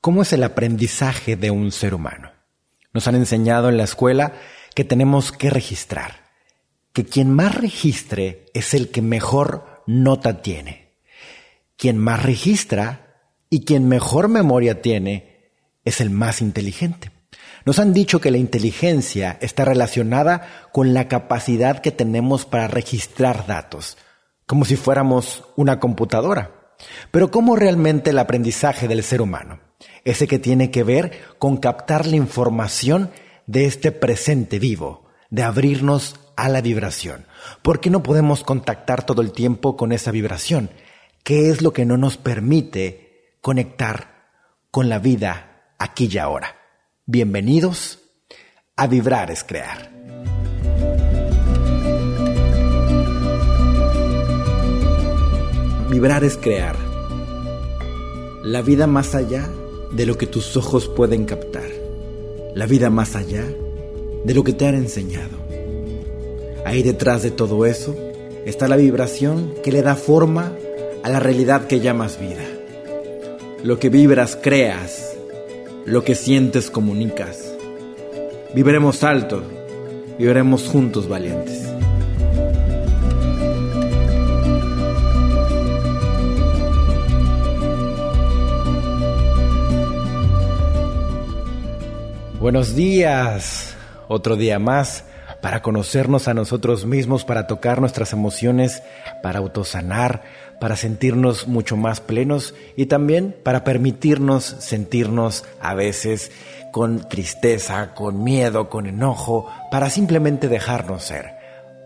¿Cómo es el aprendizaje de un ser humano? Nos han enseñado en la escuela que tenemos que registrar, que quien más registre es el que mejor nota tiene. Quien más registra y quien mejor memoria tiene es el más inteligente. Nos han dicho que la inteligencia está relacionada con la capacidad que tenemos para registrar datos, como si fuéramos una computadora. Pero ¿cómo realmente el aprendizaje del ser humano? Ese que tiene que ver con captar la información de este presente vivo, de abrirnos a la vibración. ¿Por qué no podemos contactar todo el tiempo con esa vibración? ¿Qué es lo que no nos permite conectar con la vida aquí y ahora? Bienvenidos a Vibrar es Crear. Vibrar es crear. La vida más allá de lo que tus ojos pueden captar. La vida más allá de lo que te han enseñado. Ahí detrás de todo eso está la vibración que le da forma a la realidad que llamas vida. Lo que vibras creas lo que sientes comunicas. Viviremos alto, viviremos juntos valientes. Buenos días, otro día más para conocernos a nosotros mismos, para tocar nuestras emociones, para autosanar, para sentirnos mucho más plenos y también para permitirnos sentirnos a veces con tristeza, con miedo, con enojo, para simplemente dejarnos ser,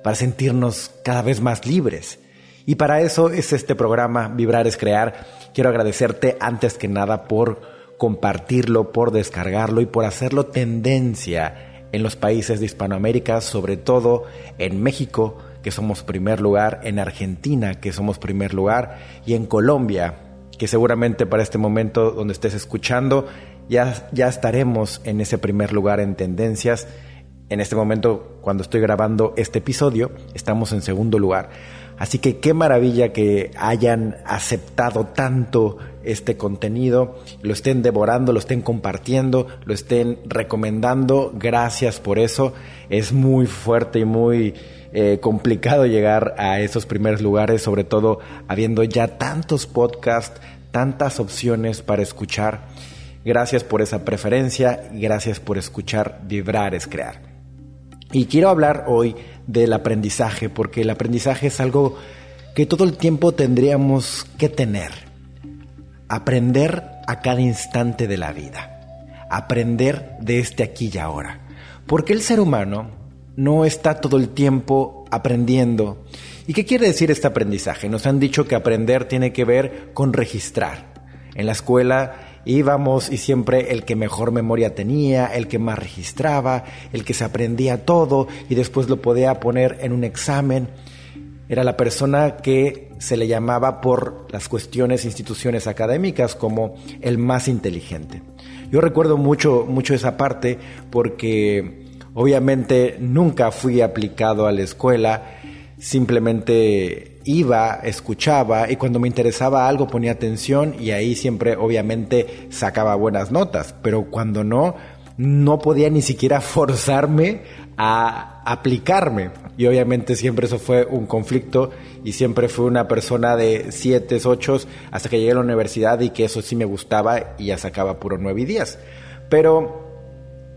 para sentirnos cada vez más libres. Y para eso es este programa Vibrar es Crear. Quiero agradecerte antes que nada por compartirlo, por descargarlo y por hacerlo tendencia en los países de Hispanoamérica, sobre todo en México, que somos primer lugar, en Argentina, que somos primer lugar, y en Colombia, que seguramente para este momento donde estés escuchando, ya, ya estaremos en ese primer lugar en tendencias. En este momento, cuando estoy grabando este episodio, estamos en segundo lugar. Así que qué maravilla que hayan aceptado tanto este contenido, lo estén devorando, lo estén compartiendo, lo estén recomendando. Gracias por eso. Es muy fuerte y muy eh, complicado llegar a esos primeros lugares, sobre todo habiendo ya tantos podcasts, tantas opciones para escuchar. Gracias por esa preferencia gracias por escuchar Vibrar es Crear. Y quiero hablar hoy del aprendizaje, porque el aprendizaje es algo que todo el tiempo tendríamos que tener. Aprender a cada instante de la vida. Aprender de este aquí y ahora. Porque el ser humano no está todo el tiempo aprendiendo. ¿Y qué quiere decir este aprendizaje? Nos han dicho que aprender tiene que ver con registrar. En la escuela íbamos y siempre el que mejor memoria tenía, el que más registraba, el que se aprendía todo y después lo podía poner en un examen, era la persona que se le llamaba por las cuestiones instituciones académicas como el más inteligente. Yo recuerdo mucho, mucho esa parte porque obviamente nunca fui aplicado a la escuela, simplemente iba, escuchaba y cuando me interesaba algo ponía atención y ahí siempre obviamente sacaba buenas notas, pero cuando no, no podía ni siquiera forzarme a aplicarme. Y obviamente siempre eso fue un conflicto y siempre fui una persona de 7, 8 hasta que llegué a la universidad y que eso sí me gustaba y ya sacaba puro 9 y 10. Pero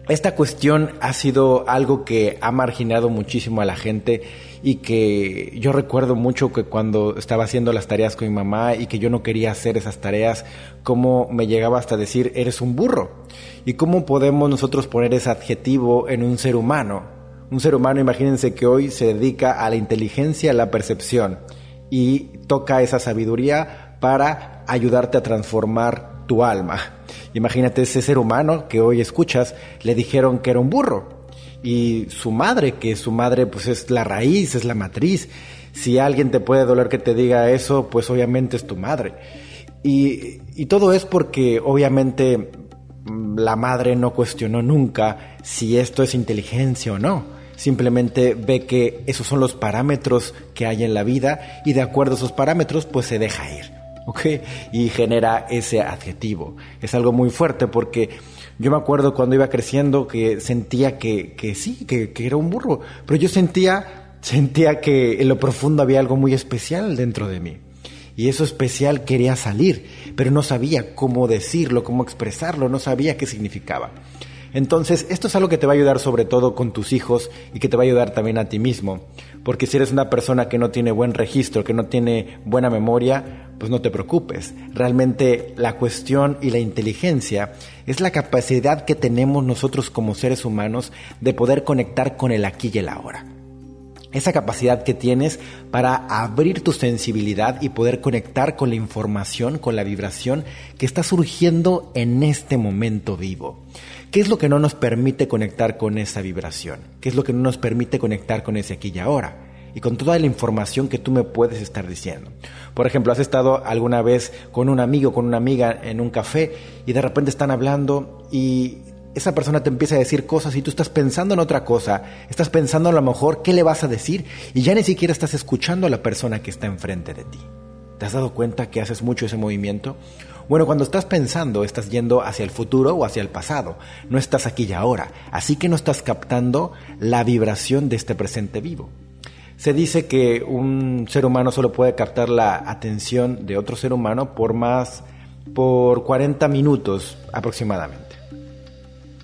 esta cuestión ha sido algo que ha marginado muchísimo a la gente y que yo recuerdo mucho que cuando estaba haciendo las tareas con mi mamá y que yo no quería hacer esas tareas, cómo me llegaba hasta decir, eres un burro. ¿Y cómo podemos nosotros poner ese adjetivo en un ser humano? Un ser humano, imagínense que hoy se dedica a la inteligencia, a la percepción y toca esa sabiduría para ayudarte a transformar tu alma. Imagínate ese ser humano que hoy escuchas, le dijeron que era un burro. Y su madre, que su madre pues es la raíz, es la matriz. Si alguien te puede doler que te diga eso, pues obviamente es tu madre. Y, y todo es porque obviamente la madre no cuestionó nunca si esto es inteligencia o no. Simplemente ve que esos son los parámetros que hay en la vida y de acuerdo a esos parámetros pues se deja ir. ¿Ok? Y genera ese adjetivo. Es algo muy fuerte porque yo me acuerdo cuando iba creciendo que sentía que, que sí, que, que, era un burro, pero yo sentía, sentía que en lo profundo había algo muy especial dentro de mí. Y eso especial quería salir, pero no sabía cómo decirlo, cómo expresarlo, no sabía qué significaba. Entonces, esto es algo que te va a ayudar sobre todo con tus hijos y que te va a ayudar también a ti mismo. Porque si eres una persona que no tiene buen registro, que no tiene buena memoria, pues no te preocupes. Realmente la cuestión y la inteligencia es la capacidad que tenemos nosotros como seres humanos de poder conectar con el aquí y el ahora esa capacidad que tienes para abrir tu sensibilidad y poder conectar con la información, con la vibración que está surgiendo en este momento vivo. ¿Qué es lo que no nos permite conectar con esa vibración? ¿Qué es lo que no nos permite conectar con ese aquí y ahora? Y con toda la información que tú me puedes estar diciendo. Por ejemplo, has estado alguna vez con un amigo, con una amiga en un café y de repente están hablando y esa persona te empieza a decir cosas y tú estás pensando en otra cosa, estás pensando a lo mejor qué le vas a decir y ya ni siquiera estás escuchando a la persona que está enfrente de ti. ¿Te has dado cuenta que haces mucho ese movimiento? Bueno, cuando estás pensando, estás yendo hacia el futuro o hacia el pasado, no estás aquí y ahora, así que no estás captando la vibración de este presente vivo. Se dice que un ser humano solo puede captar la atención de otro ser humano por más, por 40 minutos aproximadamente.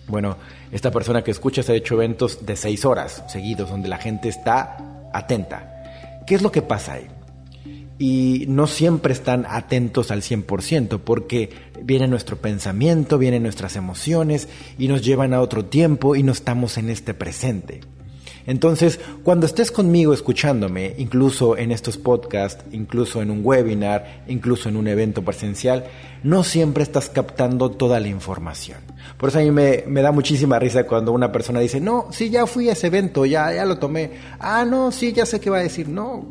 Bueno, esta persona que escucha se ha hecho eventos de seis horas seguidos donde la gente está atenta. ¿Qué es lo que pasa ahí? Y no siempre están atentos al 100% porque viene nuestro pensamiento, vienen nuestras emociones y nos llevan a otro tiempo y no estamos en este presente. Entonces, cuando estés conmigo escuchándome, incluso en estos podcasts, incluso en un webinar, incluso en un evento presencial, no siempre estás captando toda la información. Por eso a mí me, da muchísima risa cuando una persona dice, no, sí, ya fui a ese evento, ya, ya lo tomé. Ah, no, sí, ya sé qué va a decir. No,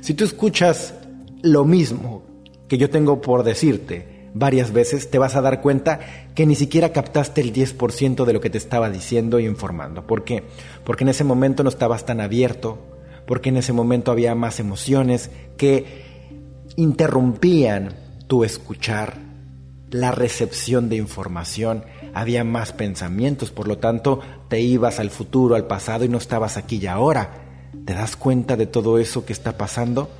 si tú escuchas lo mismo que yo tengo por decirte, varias veces, te vas a dar cuenta que ni siquiera captaste el 10% de lo que te estaba diciendo e informando. ¿Por qué? Porque en ese momento no estabas tan abierto, porque en ese momento había más emociones que interrumpían tu escuchar, la recepción de información, había más pensamientos, por lo tanto te ibas al futuro, al pasado y no estabas aquí y ahora. ¿Te das cuenta de todo eso que está pasando?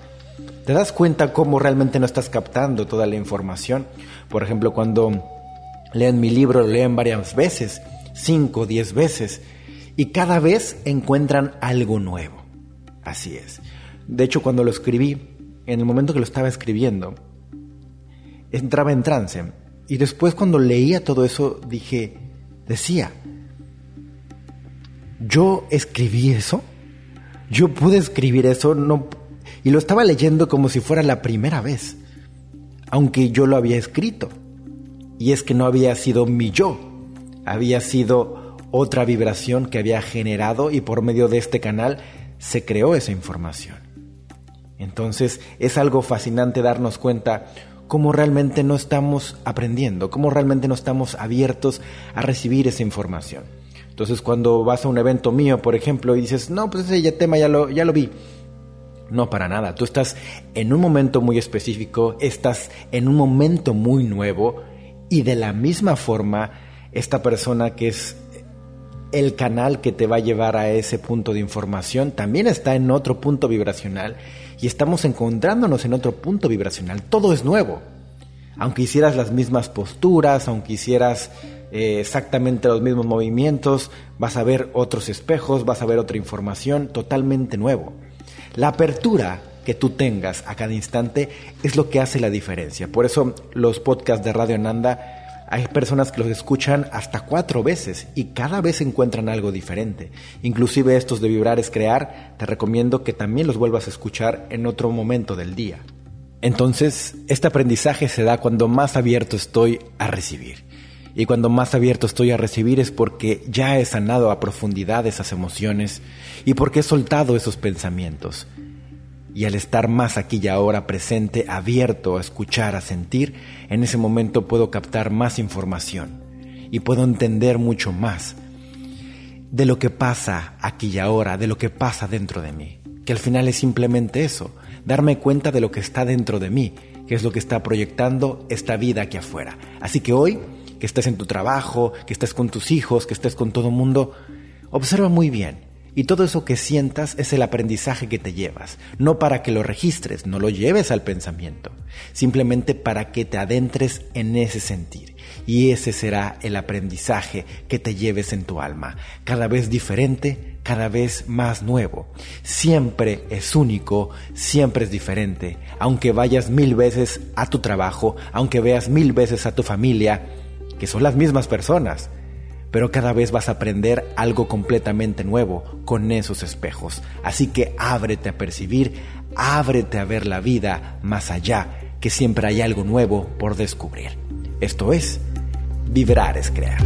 ¿Te das cuenta cómo realmente no estás captando toda la información? Por ejemplo, cuando leen mi libro, lo leen varias veces, cinco, o diez veces, y cada vez encuentran algo nuevo. Así es. De hecho, cuando lo escribí, en el momento que lo estaba escribiendo, entraba en trance. Y después cuando leía todo eso, dije, decía, yo escribí eso, yo pude escribir eso, no y lo estaba leyendo como si fuera la primera vez, aunque yo lo había escrito. Y es que no había sido mi yo, había sido otra vibración que había generado y por medio de este canal se creó esa información. Entonces es algo fascinante darnos cuenta cómo realmente no estamos aprendiendo, cómo realmente no estamos abiertos a recibir esa información. Entonces cuando vas a un evento mío, por ejemplo, y dices, no, pues ese tema ya lo, ya lo vi, no, para nada. Tú estás en un momento muy específico, estás en un momento muy nuevo y de la misma forma, esta persona que es el canal que te va a llevar a ese punto de información también está en otro punto vibracional y estamos encontrándonos en otro punto vibracional. Todo es nuevo. Aunque hicieras las mismas posturas, aunque hicieras eh, exactamente los mismos movimientos, vas a ver otros espejos, vas a ver otra información totalmente nuevo. La apertura que tú tengas a cada instante es lo que hace la diferencia. Por eso los podcasts de Radio Nanda hay personas que los escuchan hasta cuatro veces y cada vez encuentran algo diferente. Inclusive estos de Vibrar es Crear, te recomiendo que también los vuelvas a escuchar en otro momento del día. Entonces, este aprendizaje se da cuando más abierto estoy a recibir. Y cuando más abierto estoy a recibir es porque ya he sanado a profundidad esas emociones y porque he soltado esos pensamientos. Y al estar más aquí y ahora presente, abierto a escuchar, a sentir, en ese momento puedo captar más información y puedo entender mucho más de lo que pasa aquí y ahora, de lo que pasa dentro de mí. Que al final es simplemente eso, darme cuenta de lo que está dentro de mí qué es lo que está proyectando esta vida aquí afuera. Así que hoy, que estés en tu trabajo, que estés con tus hijos, que estés con todo el mundo, observa muy bien. Y todo eso que sientas es el aprendizaje que te llevas, no para que lo registres, no lo lleves al pensamiento, simplemente para que te adentres en ese sentir. Y ese será el aprendizaje que te lleves en tu alma, cada vez diferente, cada vez más nuevo. Siempre es único, siempre es diferente. Aunque vayas mil veces a tu trabajo, aunque veas mil veces a tu familia, son las mismas personas, pero cada vez vas a aprender algo completamente nuevo con esos espejos. Así que ábrete a percibir, ábrete a ver la vida más allá, que siempre hay algo nuevo por descubrir. Esto es, vibrar es crear.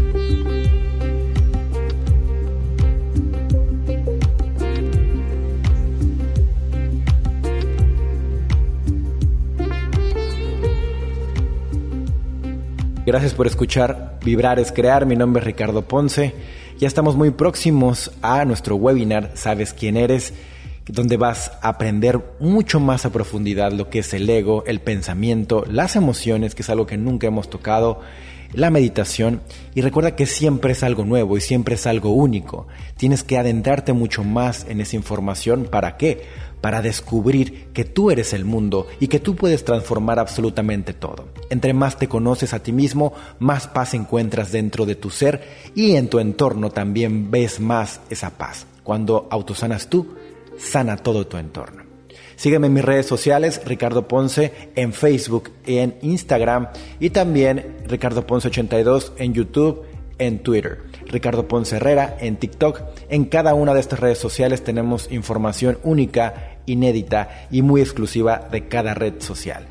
Gracias por escuchar Vibrar es Crear. Mi nombre es Ricardo Ponce. Ya estamos muy próximos a nuestro webinar Sabes quién eres, donde vas a aprender mucho más a profundidad lo que es el ego, el pensamiento, las emociones, que es algo que nunca hemos tocado, la meditación. Y recuerda que siempre es algo nuevo y siempre es algo único. Tienes que adentrarte mucho más en esa información. ¿Para qué? Para descubrir que tú eres el mundo y que tú puedes transformar absolutamente todo. Entre más te conoces a ti mismo, más paz encuentras dentro de tu ser y en tu entorno también ves más esa paz. Cuando autosanas tú, sana todo tu entorno. Sígueme en mis redes sociales, Ricardo Ponce, en Facebook y en Instagram y también Ricardo Ponce 82 en YouTube, en Twitter. Ricardo Ponce Herrera en TikTok. En cada una de estas redes sociales tenemos información única, inédita y muy exclusiva de cada red social.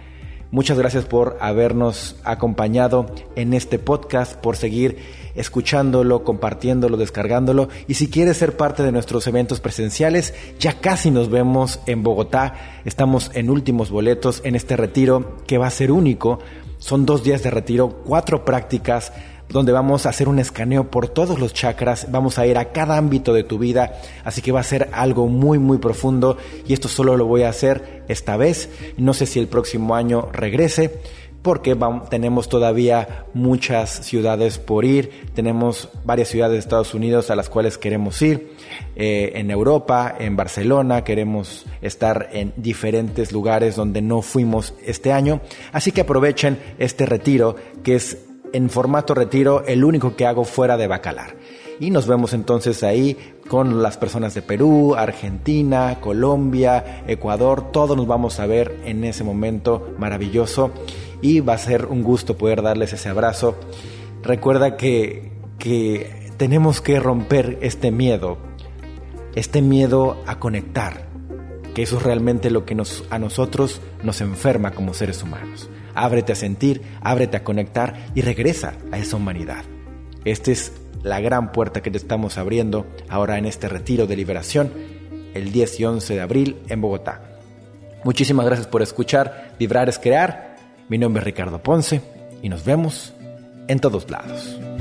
Muchas gracias por habernos acompañado en este podcast, por seguir escuchándolo, compartiéndolo, descargándolo. Y si quieres ser parte de nuestros eventos presenciales, ya casi nos vemos en Bogotá. Estamos en últimos boletos en este retiro que va a ser único. Son dos días de retiro, cuatro prácticas donde vamos a hacer un escaneo por todos los chakras, vamos a ir a cada ámbito de tu vida, así que va a ser algo muy muy profundo. Y esto solo lo voy a hacer esta vez, no sé si el próximo año regrese porque tenemos todavía muchas ciudades por ir, tenemos varias ciudades de Estados Unidos a las cuales queremos ir, eh, en Europa, en Barcelona, queremos estar en diferentes lugares donde no fuimos este año, así que aprovechen este retiro que es en formato retiro el único que hago fuera de Bacalar. Y nos vemos entonces ahí con las personas de Perú, Argentina, Colombia, Ecuador, todos nos vamos a ver en ese momento maravilloso y va a ser un gusto poder darles ese abrazo. Recuerda que, que tenemos que romper este miedo, este miedo a conectar, que eso es realmente lo que nos, a nosotros nos enferma como seres humanos ábrete a sentir, ábrete a conectar y regresa a esa humanidad. Esta es la gran puerta que te estamos abriendo ahora en este retiro de liberación el 10 y 11 de abril en Bogotá. Muchísimas gracias por escuchar Vibrar es Crear. Mi nombre es Ricardo Ponce y nos vemos en todos lados.